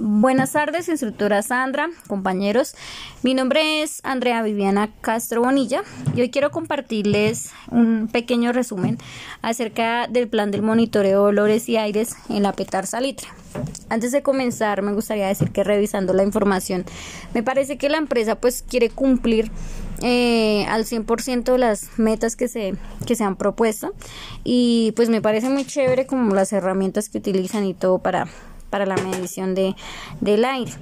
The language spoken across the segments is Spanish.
Buenas tardes, instructora Sandra, compañeros. Mi nombre es Andrea Viviana Castro Bonilla y hoy quiero compartirles un pequeño resumen acerca del plan del monitoreo de olores y aires en la Petar Salitre. Antes de comenzar, me gustaría decir que revisando la información, me parece que la empresa pues quiere cumplir eh, al 100% las metas que se, que se han propuesto y pues me parece muy chévere como las herramientas que utilizan y todo para para la medición de, del aire.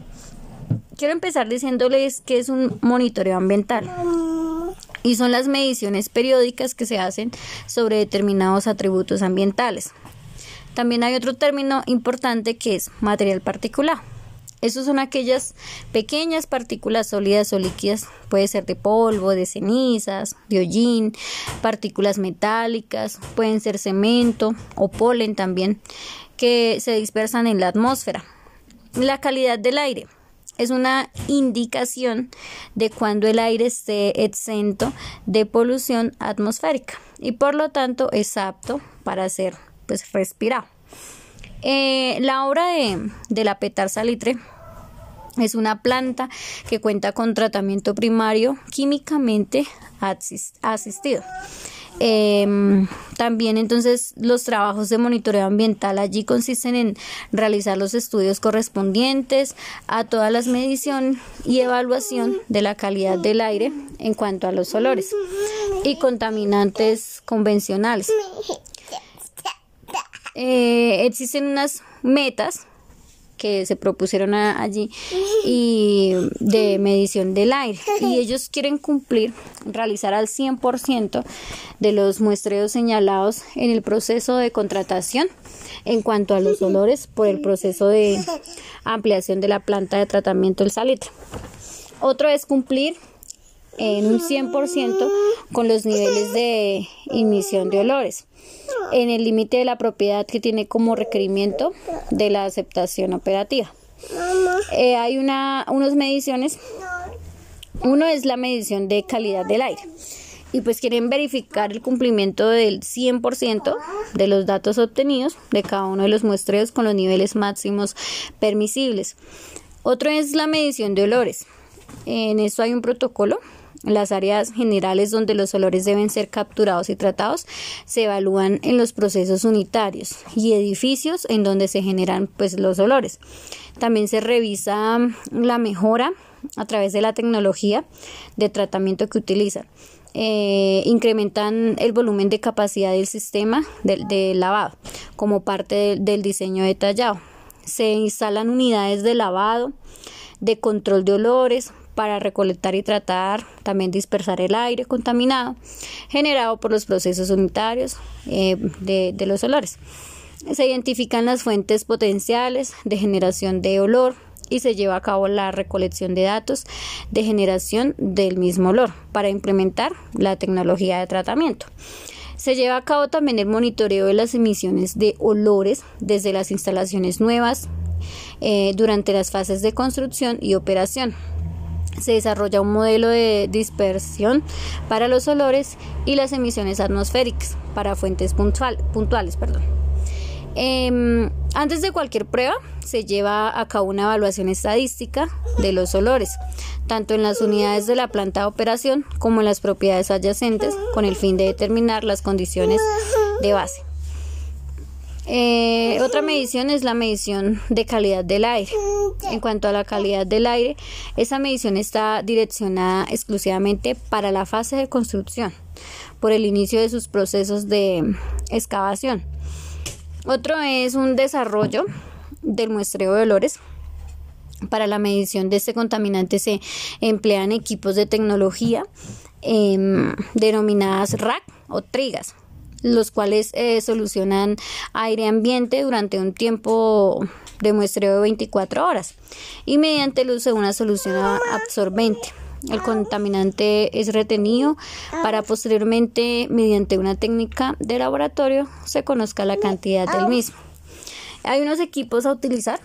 Quiero empezar diciéndoles que es un monitoreo ambiental y son las mediciones periódicas que se hacen sobre determinados atributos ambientales. También hay otro término importante que es material particular. Esos son aquellas pequeñas partículas sólidas o líquidas, puede ser de polvo, de cenizas, de hollín, partículas metálicas, pueden ser cemento o polen también, que se dispersan en la atmósfera. La calidad del aire es una indicación de cuando el aire esté exento de polución atmosférica y por lo tanto es apto para ser pues respirado. Eh, la obra de, de la petar salitre es una planta que cuenta con tratamiento primario químicamente asistido. Em, también entonces los trabajos de monitoreo ambiental allí consisten en realizar los estudios correspondientes a todas las mediciones y evaluación de la calidad del aire en cuanto a los olores y contaminantes convencionales. Eh, existen unas metas que se propusieron allí y de medición del aire y ellos quieren cumplir realizar al 100% de los muestreos señalados en el proceso de contratación en cuanto a los olores por el proceso de ampliación de la planta de tratamiento del salitre. Otro es cumplir en un 100% con los niveles de emisión de olores en el límite de la propiedad que tiene como requerimiento de la aceptación operativa. Eh, hay una, unas mediciones. Uno es la medición de calidad del aire. Y pues quieren verificar el cumplimiento del 100% de los datos obtenidos de cada uno de los muestreos con los niveles máximos permisibles. Otro es la medición de olores. En esto hay un protocolo las áreas generales donde los olores deben ser capturados y tratados se evalúan en los procesos unitarios y edificios en donde se generan pues los olores. También se revisa la mejora a través de la tecnología de tratamiento que utilizan. Eh, incrementan el volumen de capacidad del sistema de, lavado como parte del diseño detallado. Se instalan unidades de lavado, de control de olores, para recolectar y tratar, también dispersar el aire contaminado generado por los procesos unitarios eh, de, los olores. Se identifican las fuentes potenciales de generación de olor y se lleva a cabo la recolección de datos de generación del mismo olor para implementar la tecnología de tratamiento. Se lleva a cabo también el monitoreo de las emisiones de olores desde las instalaciones nuevas eh, durante las fases de construcción y operación se desarrolla un modelo de dispersión para los olores y las emisiones atmosféricas para fuentes puntuales. Em, antes de cualquier prueba se lleva a cabo una evaluación estadística de los olores, tanto en las unidades de la planta de operación como en las propiedades adyacentes, con el fin de determinar las condiciones de base. Eh, otra medición es la medición de calidad del aire. En cuanto a la calidad del aire, esa medición está direccionada exclusivamente para la fase de construcción, por el inicio de sus procesos de excavación. Otro es un desarrollo del muestreo de olores. Para la medición de este contaminante se emplean equipos de tecnología em, denominadas RAC o trigas los cuales eh, solucionan aire ambiente durante un tiempo de muestreo de 24 horas y mediante el uso de una solución absorbente. El contaminante es retenido para posteriormente, mediante una técnica de laboratorio, se conozca la cantidad del mismo. Hay unos equipos a utilizar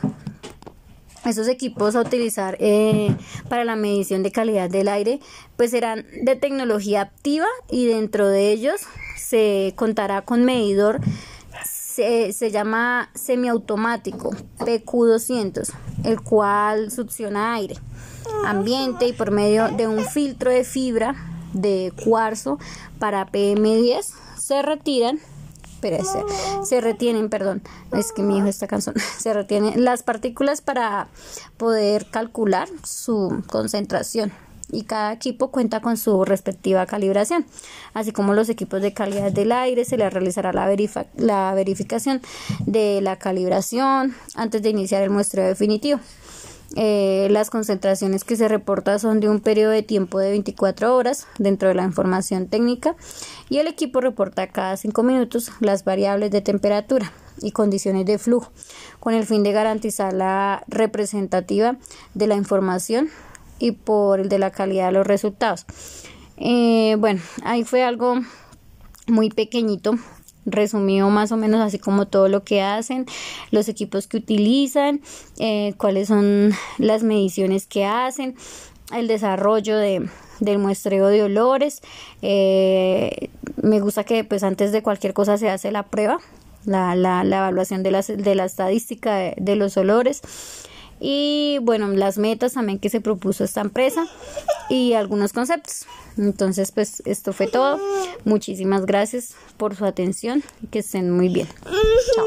esos equipos a utilizar eh, para la medición de calidad del aire pues serán de tecnología activa y dentro de ellos se contará con medidor se, se llama semiautomático PQ200 el cual succiona aire ambiente y por medio de un filtro de fibra de cuarzo para PM10 se retiran espérese, se retienen, perdón, es que mi hijo está cansón, se retienen las partículas para poder calcular su concentración y cada equipo cuenta con su respectiva calibración. Así como los equipos de calidad del aire, se les realizará la, la verificación de la calibración antes de iniciar el muestreo definitivo. Eh, las concentraciones que se reportan son de un periodo de tiempo de 24 horas dentro de la información técnica y el equipo reporta cada 5 minutos las variables de temperatura y condiciones de flujo con el fin de garantizar la representativa de la información y por el de la calidad de los resultados. Eh, bueno, ahí fue algo muy pequeñito resumido más o menos así como todo lo que hacen, los equipos que utilizan, eh, cuáles son las mediciones que hacen, el desarrollo de, del muestreo de olores. Eh, me gusta que pues antes de cualquier cosa se hace la prueba, la, la, la evaluación de, las, de la estadística de, de los olores y bueno, las metas también que se propuso esta empresa y algunos conceptos. Entonces, pues esto fue todo. Muchísimas gracias por su atención que estén muy bien. Chao.